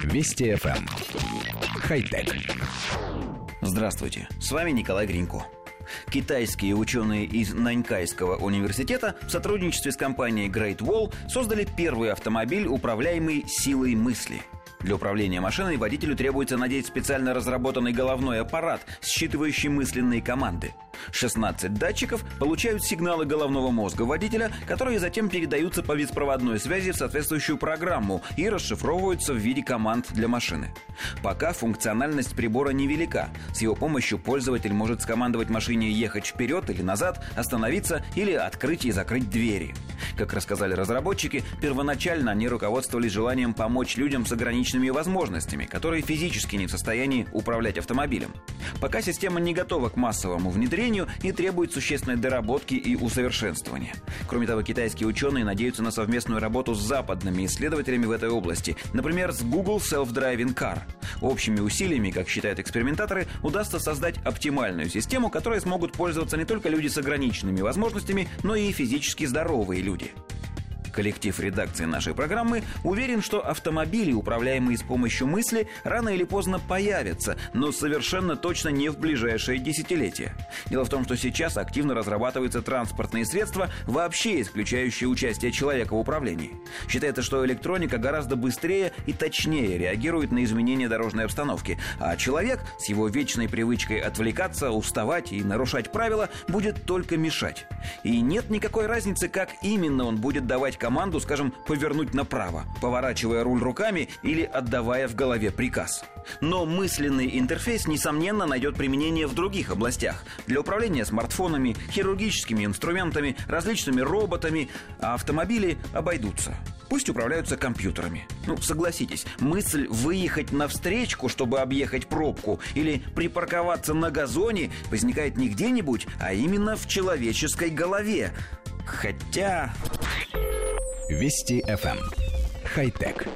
Вести FM. Эм. Хай-тек. Здравствуйте, с вами Николай Гринько. Китайские ученые из Нанькайского университета в сотрудничестве с компанией Great Wall создали первый автомобиль, управляемый силой мысли – для управления машиной водителю требуется надеть специально разработанный головной аппарат, считывающий мысленные команды. 16 датчиков получают сигналы головного мозга водителя, которые затем передаются по беспроводной связи в соответствующую программу и расшифровываются в виде команд для машины. Пока функциональность прибора невелика. С его помощью пользователь может скомандовать машине ехать вперед или назад, остановиться или открыть и закрыть двери. Как рассказали разработчики, первоначально они руководствовались желанием помочь людям с ограниченными возможностями, которые физически не в состоянии управлять автомобилем. Пока система не готова к массовому внедрению и требует существенной доработки и усовершенствования. Кроме того, китайские ученые надеются на совместную работу с западными исследователями в этой области, например, с Google Self-Driving Car. Общими усилиями, как считают экспериментаторы, удастся создать оптимальную систему, которой смогут пользоваться не только люди с ограниченными возможностями, но и физически здоровые люди. Коллектив редакции нашей программы уверен, что автомобили, управляемые с помощью мысли, рано или поздно появятся, но совершенно точно не в ближайшее десятилетие. Дело в том, что сейчас активно разрабатываются транспортные средства, вообще исключающие участие человека в управлении. Считается, что электроника гораздо быстрее и точнее реагирует на изменения дорожной обстановки, а человек с его вечной привычкой отвлекаться, уставать и нарушать правила будет только мешать. И нет никакой разницы, как именно он будет давать команду, скажем, повернуть направо, поворачивая руль руками или отдавая в голове приказ. Но мысленный интерфейс, несомненно, найдет применение в других областях. Для управления смартфонами, хирургическими инструментами, различными роботами, а автомобили обойдутся. Пусть управляются компьютерами. Ну, согласитесь, мысль выехать на встречку, чтобы объехать пробку, или припарковаться на газоне, возникает не где-нибудь, а именно в человеческой голове. Хотя... Вести FM. Эм. Хай-тек.